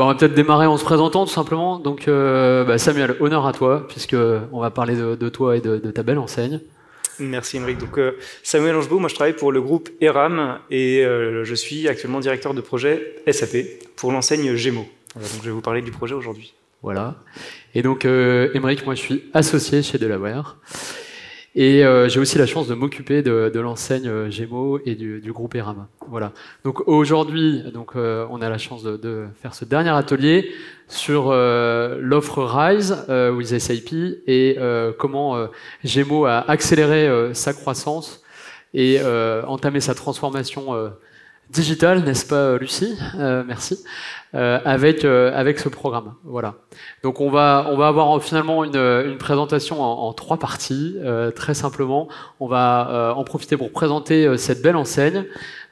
bah, on va peut-être démarrer en se présentant tout simplement. Donc bah, Samuel, honneur à toi, puisque on va parler de, toi et de, ta belle enseigne. Merci Émeric. Donc Samuel Angebot, moi je travaille pour le groupe ERAM et je suis actuellement directeur de projet SAP pour l'enseigne Gémeaux. donc je vais vous parler du projet aujourd'hui. Voilà. Et donc, euh, moi je suis associé chez Delaware. Et euh, j'ai aussi la chance de m'occuper de, l'enseigne euh, Gémeaux et du, groupe ERAM. Voilà. Donc aujourd'hui, donc euh, on a la chance de, faire ce dernier atelier sur l'offre Rise with SAP et comment Gémeaux a accéléré sa croissance et entamé sa transformation digitale, n'est-ce pas, Lucie Merci. Euh, avec euh, avec ce programme. Voilà. Donc on va on va avoir finalement une, une présentation en, trois parties. Euh, très simplement, on va en profiter pour présenter cette belle enseigne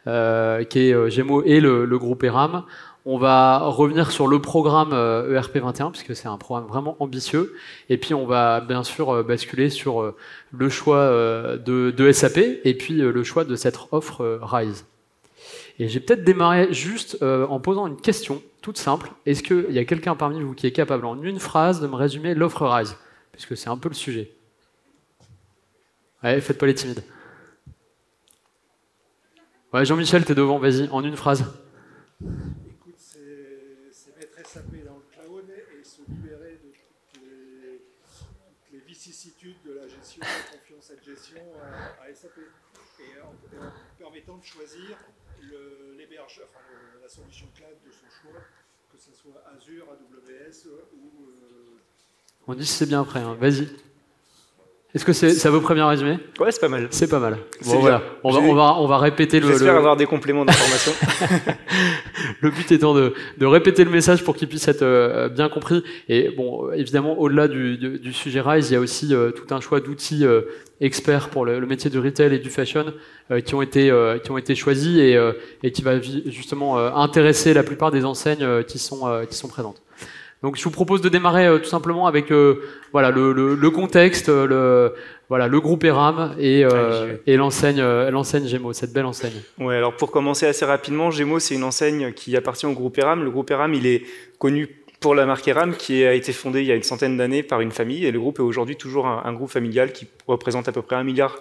qui est Gémeaux et le, le, groupe ERAM. On va revenir sur le programme ERP21 puisque c'est un programme vraiment ambitieux. Et puis on va bien sûr basculer sur le choix de, de SAP et puis le choix de cette offre Rise. Et j'ai peut-être démarré juste euh, en posant une question toute simple. Est-ce qu'il y a quelqu'un parmi vous qui est capable en une phrase de me résumer l'offre Rise? Puisque c'est un peu le sujet. Ouais, faites pas les timides. Ouais, Jean-Michel, t'es devant, vas-y, en une phrase. Écoute, c'est mettre SAP dans le cloud et se libérer de toutes les, vicissitudes de la gestion, de confiance cette gestion à, SAP. Et en, en permettant de choisir enfin, la solution cloud de son choix, que ce soit Azure, AWS ou. Euh, On dit si c'est bien après, hein. vas-y. Est-ce que c'est ça vaut premier résumé? Ouais, c'est pas mal. C'est pas mal. Bon, voilà. On va, on va, on va répéter le. J'espère avoir des compléments d'information. le but étant de, de, répéter le message pour qu'il puisse être euh, bien compris. Et bon, évidemment, au-delà du, du, sujet Rise, il y a aussi euh, tout un choix d'outils euh, experts pour le, le, métier du retail et du fashion qui ont été qui ont été choisis et, et qui va justement intéresser la plupart des enseignes qui sont qui sont présentes. Donc je vous propose de démarrer euh, tout simplement avec euh, voilà le, le, le, contexte, euh, le voilà le groupe ERAM et, et l'enseigne l'enseigne Gémeaux, cette belle enseigne. Ouais, alors pour commencer assez rapidement, Gémeaux c'est une enseigne qui appartient au groupe ERAM. Le groupe ERAM, il est connu pour la marque ERAM qui a été fondée il y a une centaine d'années par une famille et le groupe est aujourd'hui toujours un, un, groupe familial qui représente à peu près un milliard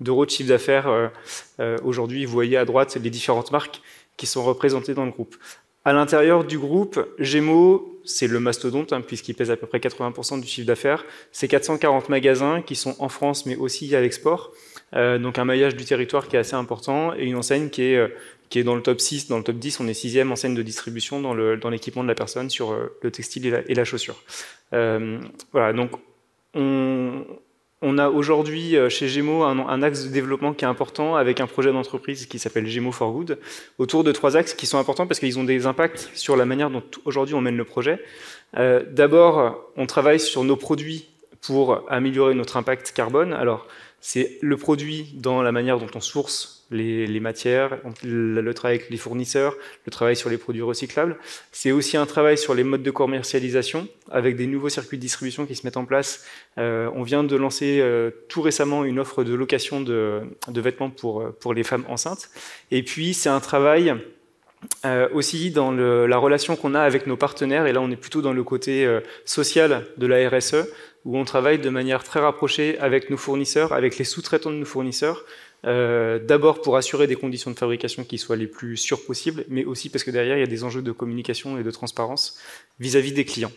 d'euros de chiffre d'affaires. Aujourd'hui, vous voyez à droite les différentes marques qui sont représentées dans le groupe. À l'intérieur du groupe, Gémeaux, c'est le mastodonte, hein, puisqu'il pèse à peu près 80% du chiffre d'affaires. C'est 440 magasins qui sont en France, mais aussi à l'export. Euh, donc un maillage du territoire qui est assez important et une enseigne qui est, euh, qui est dans le top 6, dans le top 10. On est sixième enseigne de distribution dans l'équipement dans de la personne sur euh, le textile et la, et la chaussure. Voilà, donc on, on a aujourd'hui euh, chez Gémeaux un, axe de développement qui est important avec un projet d'entreprise qui s'appelle Gémeaux for Good, autour de trois axes qui sont importants parce qu'ils ont des impacts sur la manière dont aujourd'hui on mène le projet. Euh, D'abord, on travaille sur nos produits pour améliorer notre impact carbone. Alors, c'est le produit dans la manière dont on source les, matières, le, travail avec les fournisseurs, le travail sur les produits recyclables. C'est aussi un travail sur les modes de commercialisation, avec des nouveaux circuits de distribution qui se mettent en place. Euh, on vient de lancer euh, tout récemment une offre de location de, vêtements pour, pour les femmes enceintes. Et puis, c'est un travail euh, aussi dans la relation qu'on a avec nos partenaires, et là on est plutôt dans le côté social de la RSE, où on travaille de manière très rapprochée avec nos fournisseurs, avec les sous-traitants de nos fournisseurs, euh, d'abord pour assurer des conditions de fabrication qui soient les plus sûres possibles, mais aussi parce que derrière, il y a des enjeux de communication et de transparence vis-à-vis des clients.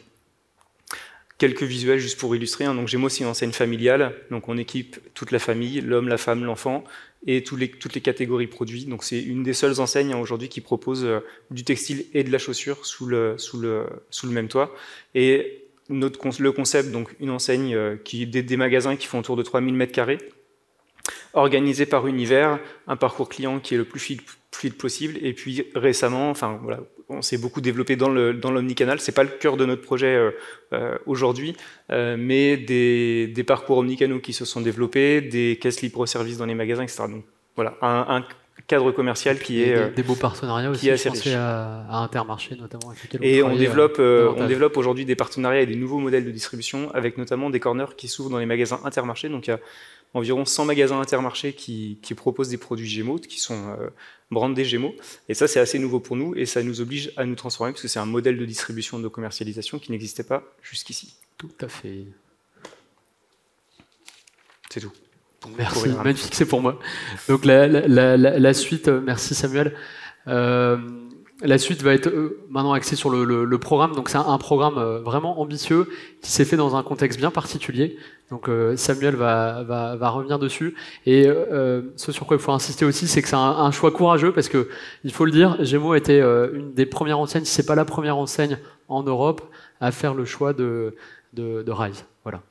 Quelques visuels juste pour illustrer. Hein. Donc Gémeaux, c'est une enseigne familiale. Donc on équipe toute la famille, l'homme, la femme, l'enfant, et toutes les, toutes les catégories produits. Donc c'est une des seules enseignes hein, aujourd'hui qui propose euh, du textile et de la chaussure sous le, même toit. Et notre, le concept, donc une enseigne euh, qui des, des magasins qui font autour de 3000 mètres carrés, organisé par univers, un parcours client qui est le plus fluide possible. Et puis récemment, enfin voilà, on s'est beaucoup développé dans le dans l'omnicanal. C'est pas le cœur de notre projet euh, euh, aujourd'hui, euh, mais des, des, parcours omnicanaux qui se sont développés, des caisses libre-service dans les magasins, etc. Donc voilà, un, un cadre commercial qui est des, beaux partenariats aussi. Je pensais à, à, Intermarché notamment. et on développe on développe aujourd'hui des partenariats et des nouveaux modèles de distribution avec notamment des corners qui s'ouvrent dans les magasins Intermarché. Donc il y a environ 100 magasins intermarchés qui, qui proposent des produits Gémeaux, qui sont brandés Gémeaux. Et ça, c'est assez nouveau pour nous et ça nous oblige à nous transformer parce que c'est un modèle de distribution, de commercialisation qui n'existait pas jusqu'ici. Tout à fait. C'est tout. Merci, magnifique, c'est pour moi. Donc la, la, la, la suite, euh, merci Samuel. Euh, la suite va être euh, maintenant axée sur le, programme. Donc c'est un, programme euh, vraiment ambitieux qui s'est fait dans un contexte bien particulier. Donc euh, Samuel va, revenir dessus. Et ce sur quoi il faut insister aussi, c'est que c'est un, choix courageux parce que il faut le dire, Gémeaux était une des premières enseignes, si c'est pas la première enseigne en Europe, à faire le choix de, de, de Rise. Voilà.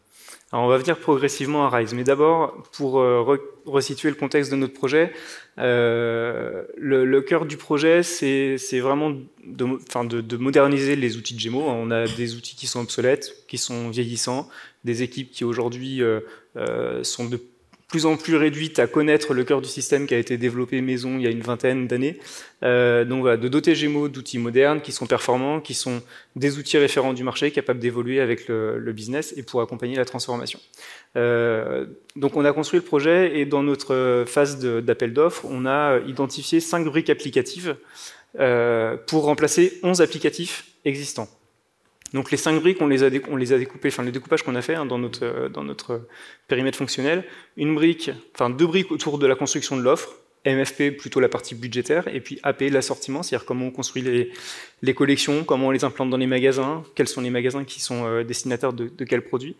On va venir progressivement à Rise, mais d'abord, pour euh, resituer le contexte de notre projet, euh, le, cœur du projet, c'est vraiment de, moderniser les outils de Gémeaux. On a des outils qui sont obsolètes, qui sont vieillissants, des équipes qui aujourd'hui euh sont de plus en plus réduite à connaître le cœur du système qui a été développé maison il y a une vingtaine d'années. Euh, donc voilà, de doter Gémeaux d'outils modernes qui sont performants, qui sont des outils référents du marché, capables d'évoluer avec le, business et pour accompagner la transformation. Euh, donc on a construit le projet et dans notre phase d'appel d'offres, on a identifié cinq briques applicatives euh, pour remplacer 11 applicatifs existants. Donc les cinq briques, on les a, découpées, enfin le découpage qu'on a fait hein, dans, notre, euh, notre périmètre fonctionnel, une brique, enfin deux briques autour de la construction de l'offre, MFP plutôt la partie budgétaire, et puis AP l'assortiment, c'est-à-dire comment on construit les, collections, comment on les implante dans les magasins, quels sont les magasins qui sont euh, destinataires de, de quels produits.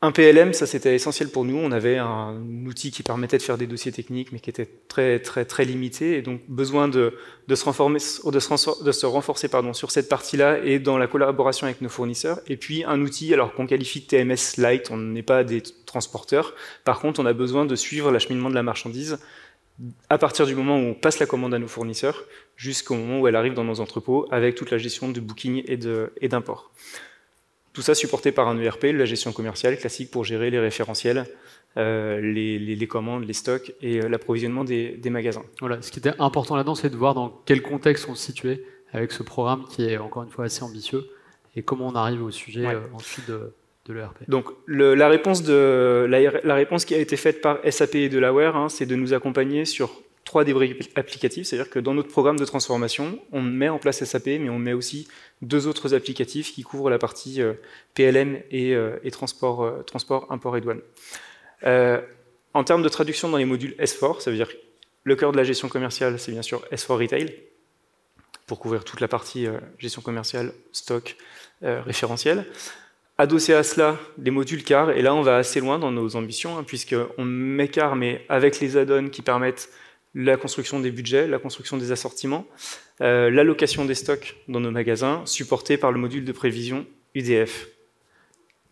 Un PLM, ça c'était essentiel pour nous. On avait un outil qui permettait de faire des dossiers techniques, mais qui était très très très limité, et donc besoin de, se, renforcer, sur cette partie-là et dans la collaboration avec nos fournisseurs. Et puis un outil, alors qu'on qualifie de TMS light, on n'est pas des transporteurs. Par contre, on a besoin de suivre l'acheminement de la marchandise à partir du moment où on passe la commande à nos fournisseurs jusqu'au moment où elle arrive dans nos entrepôts, avec toute la gestion de booking et d'import. Tout ça supporté par un ERP, la gestion commerciale classique pour gérer les référentiels, euh, les, les, les, commandes, les stocks et euh, l'approvisionnement des, des, magasins. Voilà, ce qui était important là-dedans, c'est de voir dans quel contexte on se situait avec ce programme qui est encore une fois assez ambitieux et comment on arrive au sujet ouais. euh, ensuite de, de l'ERP. Donc le, la, réponse de, la, la, réponse qui a été faite par SAP et Delaware, hein, c'est de nous accompagner sur trois débris applicatifs, c'est-à-dire que dans notre programme de transformation, on met en place SAP, mais on met aussi deux autres applicatifs qui couvrent la partie euh, PLM et, euh, et transport, euh, transport, import et douane. en termes de traduction dans les modules S4, ça veut dire le cœur de la gestion commerciale, c'est bien sûr S4 Retail, pour couvrir toute la partie gestion commerciale, stock, référentiel. Adossé à cela, les modules CAR, et là on va assez loin dans nos ambitions, hein, puisqu'on met CAR, mais avec les add-ons qui permettent la construction des budgets, la construction des assortiments, euh, l'allocation des stocks dans nos magasins, supporté par le module de prévision UDF.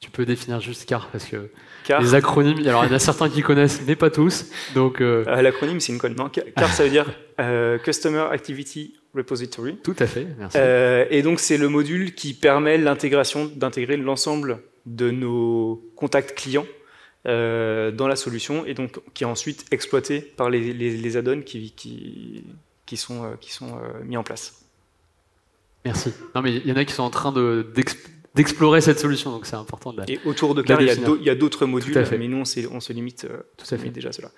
Tu peux définir juste CAR parce que car, les acronymes, alors il y en a certains qui connaissent, mais pas tous. Donc euh... euh, l'acronyme c'est une conne. Non, CAR ça veut dire euh, Customer Activity Repository. Tout à fait. Merci. Et donc c'est le module qui permet l'intégration d'intégrer l'ensemble de nos contacts clients euh, dans la solution et donc qui est ensuite exploité par les, les, add-ons qui, qui, qui, sont, euh, sont euh, mis en place. Merci. Non mais il y en a qui sont en train d'explorer cette solution, donc c'est important de la Et autour de CAR, il y a d'autres modules, mais nous, on, on se limite, euh, Tout à fait. déjà à cela.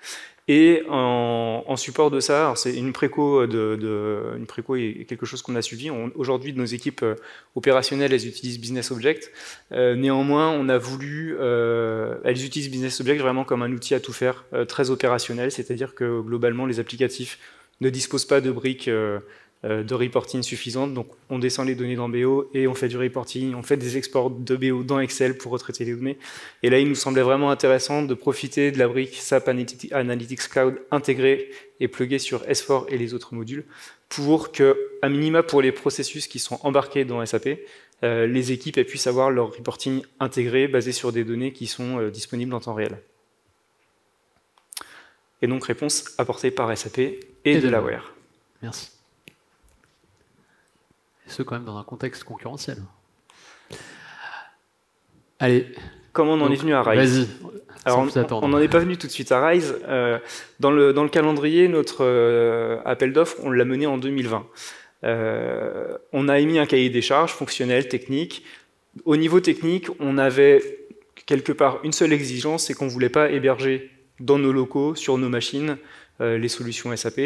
Et en, en, support de ça, c'est une préco, de, de, une préco est quelque chose qu'on a suivi. Aujourd'hui, nos équipes euh, opérationnelles, elles utilisent Business Object. Euh, néanmoins, on a voulu, euh, elles utilisent Business Object vraiment comme un outil à tout faire, euh, très opérationnel, c'est-à-dire que globalement, les applicatifs ne disposent pas de briques euh, de reporting suffisante. Donc, on descend les données dans BO et on fait du reporting, on fait des exports de BO dans Excel pour retraiter les données. Et là, il nous semblait vraiment intéressant de profiter de la brique SAP Analytics Cloud intégrée et pluguée sur S4 et les autres modules pour que, à minima pour les processus qui sont embarqués dans SAP, euh, les équipes puissent avoir leur reporting intégré basé sur des données qui sont euh, disponibles en temps réel. Et donc, réponse apportée par SAP et, et Delaware. Merci ce quand même dans un contexte concurrentiel. Allez. Comment on en est venu à Rise Vas-y. Alors, on n'en est pas venu tout de suite à Rise. Euh, dans, le, dans le calendrier, notre euh, appel d'offres, on l'a mené en 2020. Euh, on a émis un cahier des charges fonctionnel, technique. Au niveau technique, on avait quelque part une seule exigence, c'est qu'on ne voulait pas héberger dans nos locaux, sur nos machines, les solutions SAP.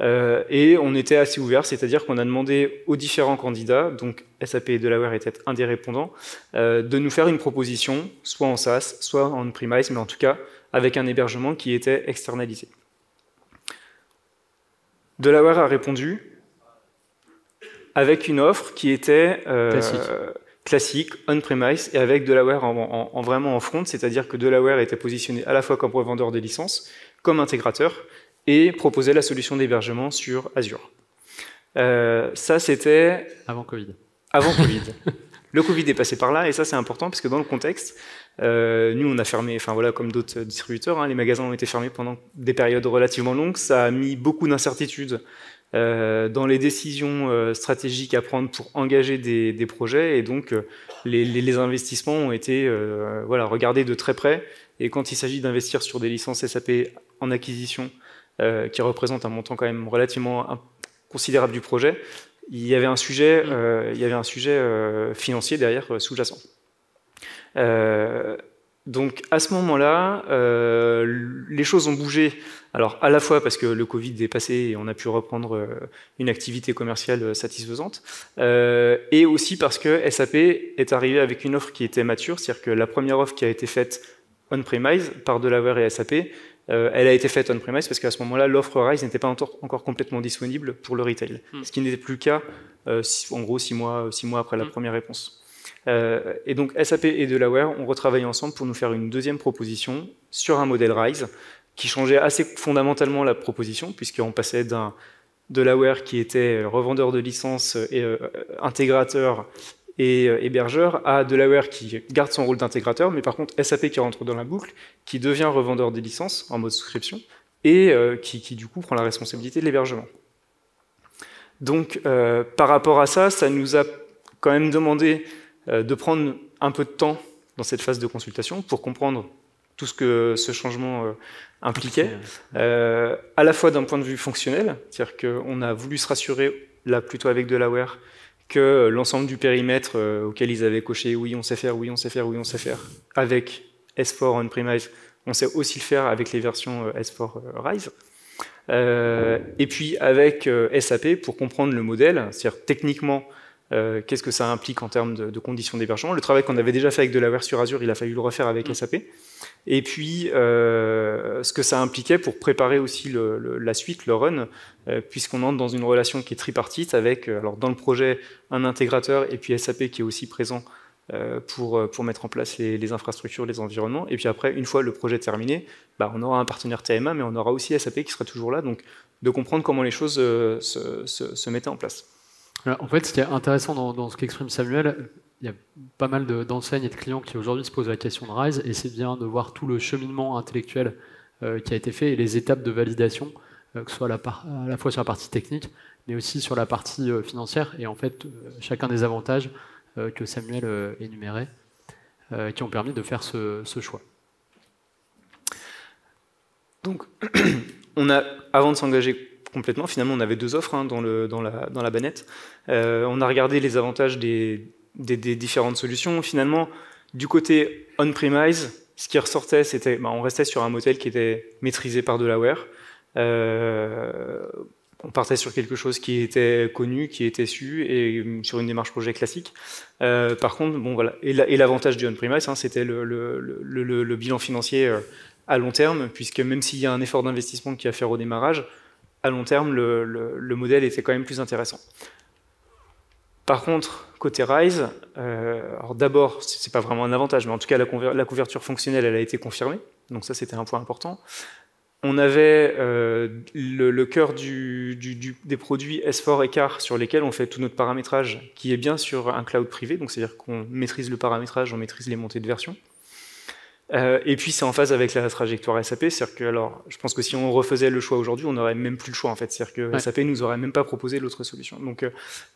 Et on était assez ouvert, c'est-à-dire qu'on a demandé aux différents candidats, donc SAP et Delaware étaient un des répondants, de nous faire une proposition, soit en SaaS, soit en on-premise, mais en tout cas avec un hébergement qui était externalisé. Delaware a répondu avec une offre qui était euh, classique, on-premise, et avec Delaware en, vraiment en front, c'est-à-dire que Delaware était positionné à la fois comme revendeur de licences, comme intégrateur, et proposait la solution d'hébergement sur Azure. Euh, ça, c'était... Avant Covid. Avant Covid. le Covid est passé par là, et ça, c'est important, parce que dans le contexte, euh, nous, on a fermé, enfin voilà, comme d'autres distributeurs, hein, les magasins ont été fermés pendant des périodes relativement longues. Ça a mis beaucoup d'incertitudes euh, dans les décisions euh, stratégiques à prendre pour engager des, des projets, et donc les, les, investissements ont été voilà regardés de très près. Et quand il s'agit d'investir sur des licences SAP en acquisition, qui représentent un montant quand même relativement considérable du projet, il y avait un sujet, il y avait un sujet financier derrière sous-jacent. Euh, donc à ce moment-là, euh, les choses ont bougé. Alors à la fois parce que le Covid est passé et on a pu reprendre euh, une activité commerciale satisfaisante, et aussi parce que SAP est arrivé avec une offre qui était mature, c'est-à-dire que la première offre qui a été faite on-premise par Delaware et SAP, elle a été faite on-premise parce qu'à ce moment-là, l'offre Rise n'était pas encore complètement disponible pour le retail, hmm. ce qui n'était plus le cas, en gros, six mois, six mois après la hmm. première réponse. Euh, et donc SAP et Delaware ont retravaillé ensemble pour nous faire une deuxième proposition sur un modèle RISE qui changeait assez fondamentalement la proposition puisqu'on passait d'un Delaware qui était revendeur de licences et euh, intégrateur et euh, hébergeur à Delaware qui garde son rôle d'intégrateur, mais par contre SAP qui rentre dans la boucle, qui devient revendeur des licences en mode souscription et qui, qui, du coup prend la responsabilité de l'hébergement. Donc par rapport à ça, ça nous a quand même demandé euh, de prendre un peu de temps dans cette phase de consultation pour comprendre tout ce que ce changement euh, impliquait, euh, à la fois d'un point de vue fonctionnel, c'est-à-dire qu'on a voulu se rassurer, là plutôt avec Delaware, que l'ensemble du périmètre auquel ils avaient coché oui on sait faire, oui on sait faire, oui on sait faire, avec S4 on-premise, on sait aussi le faire avec les versions S4 Rise. et puis avec SAP pour comprendre le modèle, c'est-à-dire techniquement euh, qu'est-ce que ça implique en termes de, conditions d'hébergement? Le travail qu'on avait déjà fait avec Delaware sur Azure, il a fallu le refaire avec mm. SAP. Et puis, euh, ce que ça impliquait pour préparer aussi la suite, le run, euh, puisqu'on entre dans une relation qui est tripartite avec, alors dans le projet, un intégrateur et puis SAP qui est aussi présent pour, pour mettre en place les, infrastructures, les environnements. Et puis après, une fois le projet terminé, bah, on aura un partenaire TMA, mais on aura aussi SAP qui sera toujours là. Donc, de comprendre comment les choses se, se mettaient en place. En fait, ce qui est intéressant dans, ce qu'exprime Samuel, il y a pas mal d'enseignes et de clients qui aujourd'hui se posent la question de RISE, et c'est bien de voir tout le cheminement intellectuel euh, qui a été fait et les étapes de validation, euh, que ce soit à la, fois sur la partie technique, mais aussi sur la partie euh, financière, et en fait, chacun des avantages que Samuel énumérait, qui ont permis de faire ce choix. Donc, on a, avant de s'engager complètement. Finalement, on avait deux offres hein, dans, la, bannette. Euh, on a regardé les avantages des, différentes solutions. Finalement, du côté on-premise, ce qui ressortait, c'était, bah, on restait sur un modèle qui était maîtrisé par Delaware. Euh, on partait sur quelque chose qui était connu, qui était su, et sur une démarche projet classique. Euh, par contre, bon voilà, et l'avantage du on-premise, hein, c'était le, le, bilan financier à long terme, puisque même s'il y a un effort d'investissement qui a à faire au démarrage, à long terme, le, modèle était quand même plus intéressant. Par contre, côté Rise, euh, d'abord, c'est pas vraiment un avantage, mais en tout cas, la, couverture fonctionnelle, elle a été confirmée, donc ça, c'était un point important. On avait euh, le, cœur des produits S4 et CAR sur lesquels on fait tout notre paramétrage, qui est bien sur un cloud privé, donc c'est-à-dire qu'on maîtrise le paramétrage, on maîtrise les montées de version. Euh, et puis c'est en phase avec la trajectoire SAP, c'est-à-dire que alors, je pense que si on refaisait le choix aujourd'hui, on n'aurait même plus le choix en fait, c'est-à-dire que SAP nous aurait même pas proposé l'autre solution. Donc euh,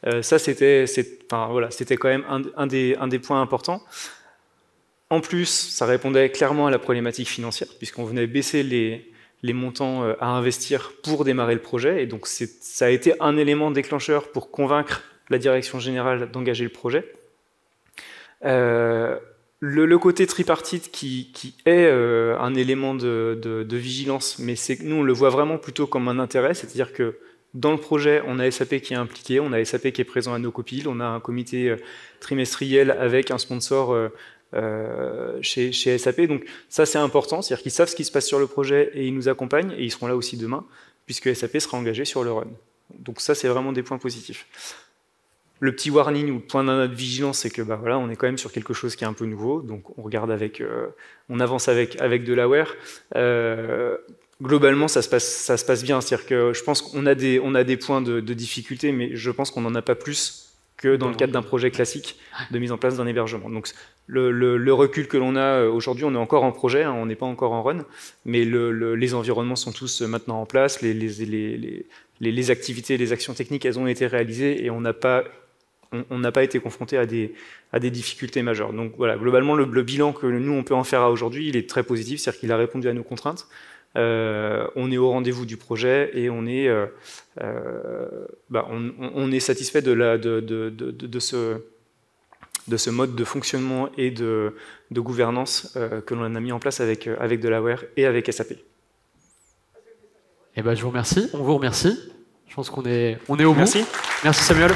euh, ça c'était, enfin voilà, c'était quand même un, des, un des points importants. En plus, ça répondait clairement à la problématique financière, puisqu'on venait baisser les, les montants à investir pour démarrer le projet, et donc ça a été un élément déclencheur pour convaincre la direction générale d'engager le projet. Le, côté tripartite qui, est euh, un élément de, vigilance, mais c'est nous on le voit vraiment plutôt comme un intérêt, c'est-à-dire que dans le projet, on a SAP qui est impliqué, on a SAP qui est présent à nos copiles, on a un comité euh, trimestriel avec un sponsor euh, chez, chez, SAP. Donc ça c'est important, c'est-à-dire qu'ils savent ce qui se passe sur le projet et ils nous accompagnent et ils seront là aussi demain, puisque SAP sera engagé sur le run. Donc ça c'est vraiment des points positifs. Le petit warning ou le point de vigilance, c'est que bah, voilà, on est quand même sur quelque chose qui est un peu nouveau, donc on regarde avec, euh, on avance avec, avec de l'aware. Euh, globalement, ça se passe, ça se passe bien. C'est-à-dire que je pense qu'on a des, on a des points de, difficulté, mais je pense qu'on n'en a pas plus que dans le cadre d'un projet classique de mise en place d'un hébergement. Donc le, recul que l'on a euh, aujourd'hui, on est encore en projet, hein, on n'est pas encore en run, mais les environnements sont tous maintenant en place, les, les, les, activités, les actions techniques, elles ont été réalisées et on n'a pas on n'a pas été confronté à des, à des difficultés majeures. Donc voilà, globalement, le, bilan que nous, on peut en faire aujourd'hui, il est très positif, c'est-à-dire qu'il a répondu à nos contraintes. Euh, on est au rendez-vous du projet et on est, euh, euh, bah, on, est satisfait de, la, de, de, de, ce, de ce mode de fonctionnement et de, gouvernance que l'on a mis en place avec, avec Delaware et avec SAP. Eh ben, je vous remercie, on vous remercie. Je pense qu'on est, on est au bout. Merci. Merci Samuel.